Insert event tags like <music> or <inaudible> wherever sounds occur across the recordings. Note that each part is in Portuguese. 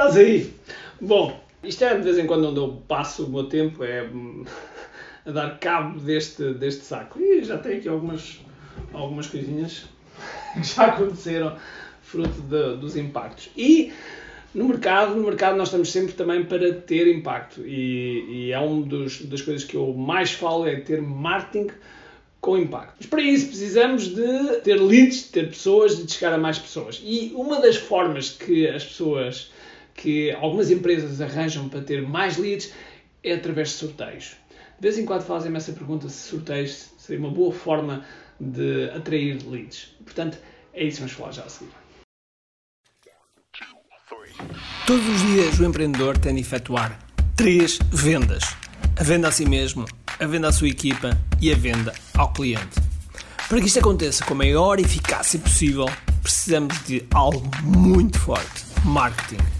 Estás aí? Bom, isto é de vez em quando onde eu passo o meu tempo, é hum, <laughs> a dar cabo deste, deste saco. E já tenho aqui algumas, algumas coisinhas <laughs> que já aconteceram fruto de, dos impactos. E no mercado, no mercado nós estamos sempre também para ter impacto e, e é uma das coisas que eu mais falo é ter marketing com impacto. Mas para isso precisamos de ter leads, de ter pessoas, de chegar a mais pessoas. E uma das formas que as pessoas, que algumas empresas arranjam para ter mais leads é através de sorteios. De vez em quando fazem-me essa pergunta se sorteios seria uma boa forma de atrair leads. Portanto, é isso que vamos falar já a seguir. Todos os dias o empreendedor tem de efetuar três vendas: a venda a si mesmo, a venda à sua equipa e a venda ao cliente. Para que isto aconteça com a maior eficácia possível, precisamos de algo muito forte: marketing.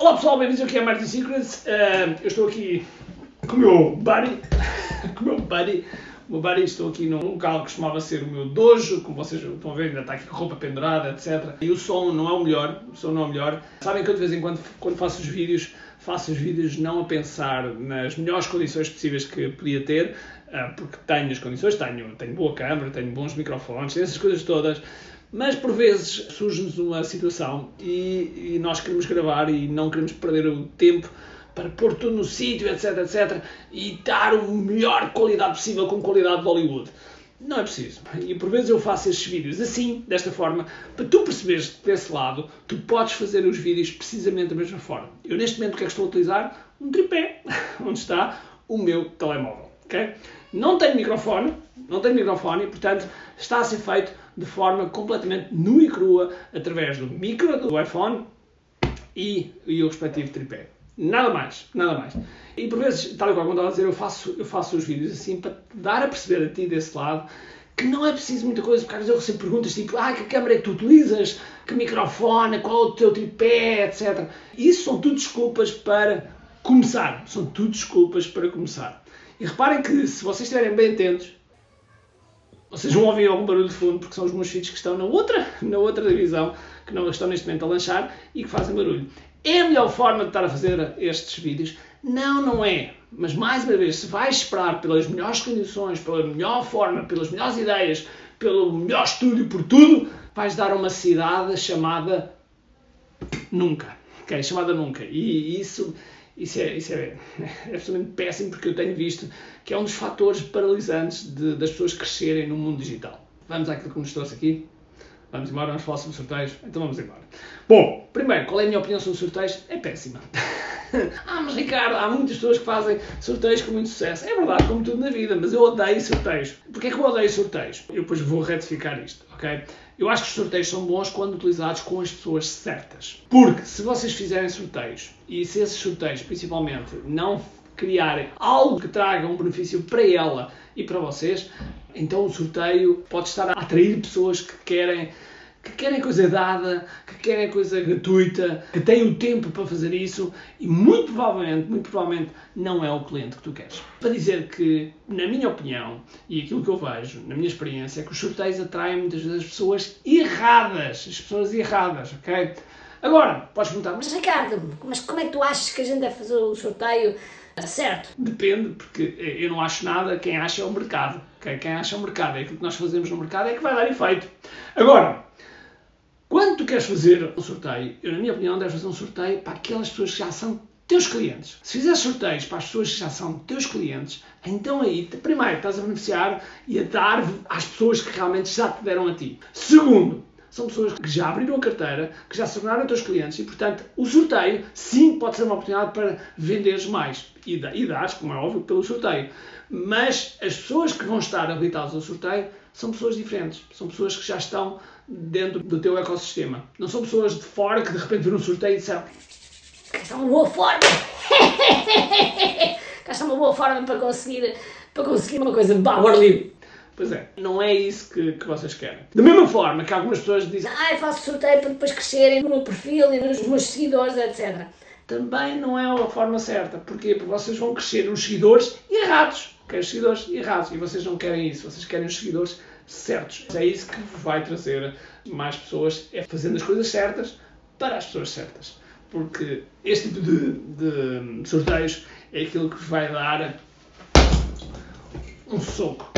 Olá pessoal, bem-vindos ao QI Marketing Secrets. Uh, eu estou aqui com o meu buddy, <laughs> com o meu buddy, o meu buddy, estou aqui num local que costumava ser o meu dojo, como vocês estão a ver, ainda está aqui com roupa pendurada, etc. E o som não é o melhor, o som não é o melhor. Sabem que eu de vez em quando, quando faço os vídeos, faço os vídeos não a pensar nas melhores condições possíveis que podia ter, porque tenho as condições, tenho, tenho boa câmera, tenho bons microfones, essas coisas todas, mas por vezes surge-nos uma situação e, e, nós queremos gravar e não queremos perder o tempo para pôr tudo no sítio, etc, etc, e dar a melhor qualidade possível com qualidade de Hollywood. Não é preciso. E por vezes eu faço estes vídeos assim, desta forma, para tu perceberes desse lado tu podes fazer os vídeos precisamente da mesma forma. Eu neste momento o que é que estou a utilizar? Um tripé, <laughs> onde está o meu telemóvel. Não tenho microfone, não tenho microfone, e portanto está a ser feito de forma completamente nua e crua através do micro do iPhone e, e o respectivo tripé. Nada mais, nada mais. E por vezes, tal e qual como estava a dizer, eu faço, eu faço os vídeos assim para dar a perceber a ti desse lado que não é preciso muita coisa, porque às vezes eu recebo perguntas tipo, ah, que câmera é que tu utilizas, que microfone, qual é o teu tripé, etc. Isso são tudo desculpas para começar. São tudo desculpas para começar. E reparem que se vocês estiverem bem atentos, vocês vão ouvir algum barulho de fundo, porque são os meus filhos que estão na outra, na outra divisão, que não estão neste momento a lanchar e que fazem barulho. É a melhor forma de estar a fazer estes vídeos? Não, não é. Mas mais uma vez, se vais esperar pelas melhores condições, pela melhor forma, pelas melhores ideias, pelo melhor estúdio, por tudo, vais dar uma cidade chamada nunca. Ok? Chamada nunca. E isso, isso, é, isso é, é <laughs> absolutamente péssimo porque eu tenho visto que é um dos fatores paralisantes de, das pessoas crescerem no mundo digital. Vamos àquilo que nos trouxe aqui. Vamos embora, vamos falar sobre sorteios? Então vamos embora. Bom, primeiro, qual é a minha opinião sobre sorteios? É péssima. <laughs> <laughs> ah, mas Ricardo, há muitas pessoas que fazem sorteios com muito sucesso. É verdade, como tudo na vida, mas eu odeio sorteios. Porquê é que eu odeio sorteios? Eu depois vou retificar isto, ok? Eu acho que os sorteios são bons quando utilizados com as pessoas certas. Porque se vocês fizerem sorteios e se esses sorteios, principalmente, não criarem algo que traga um benefício para ela e para vocês, então o sorteio pode estar a atrair pessoas que querem que querem coisa dada, que querem coisa gratuita, que têm o tempo para fazer isso e muito provavelmente, muito provavelmente não é o cliente que tu queres. Para dizer que, na minha opinião, e aquilo que eu vejo, na minha experiência, é que os sorteios atraem muitas vezes as pessoas erradas, as pessoas erradas, ok? Agora, podes perguntar, mas Ricardo, mas como é que tu achas que a gente deve fazer o sorteio certo? Depende, porque eu não acho nada, quem acha é o mercado. Okay? Quem acha é o mercado, é aquilo que nós fazemos no mercado é que vai dar efeito. Agora, quando tu queres fazer um sorteio, eu, na minha opinião, deves fazer um sorteio para aquelas pessoas que já são teus clientes. Se fizeres sorteios para as pessoas que já são teus clientes, então aí, primeiro, estás a beneficiar e a dar às pessoas que realmente já te deram a ti. Segundo, são pessoas que já abriram a carteira, que já se tornaram teus clientes e, portanto, o sorteio, sim, pode ser uma oportunidade para venderes mais e, e dares, como é óbvio, pelo sorteio. Mas as pessoas que vão estar habilitadas ao sorteio são pessoas diferentes, são pessoas que já estão dentro do teu ecossistema. Não são pessoas de fora que de repente viram um sorteio e disseram esta é uma boa forma <laughs> Cá está uma boa forma para conseguir, para conseguir uma coisa de ar livre. Pois é, não é isso que, que vocês querem. Da mesma forma que algumas pessoas dizem Ai, faço sorteio para depois crescerem no meu perfil e nos meus seguidores, etc. também não é a forma certa. Porquê? Porque vocês vão crescer nos seguidores errados. Querem os seguidores errados. E vocês não querem isso. Vocês querem os seguidores certos. É isso que vai trazer mais pessoas. É fazendo as coisas certas para as pessoas certas. Porque este tipo de, de sorteios é aquilo que vai dar um soco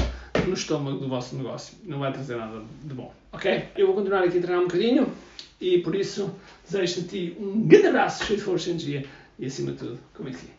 no estômago do vosso negócio. Não vai trazer nada de bom. Ok? Eu vou continuar aqui a treinar um bocadinho e por isso desejo a ti um grande abraço, cheio de força e energia e acima de tudo, como é que é?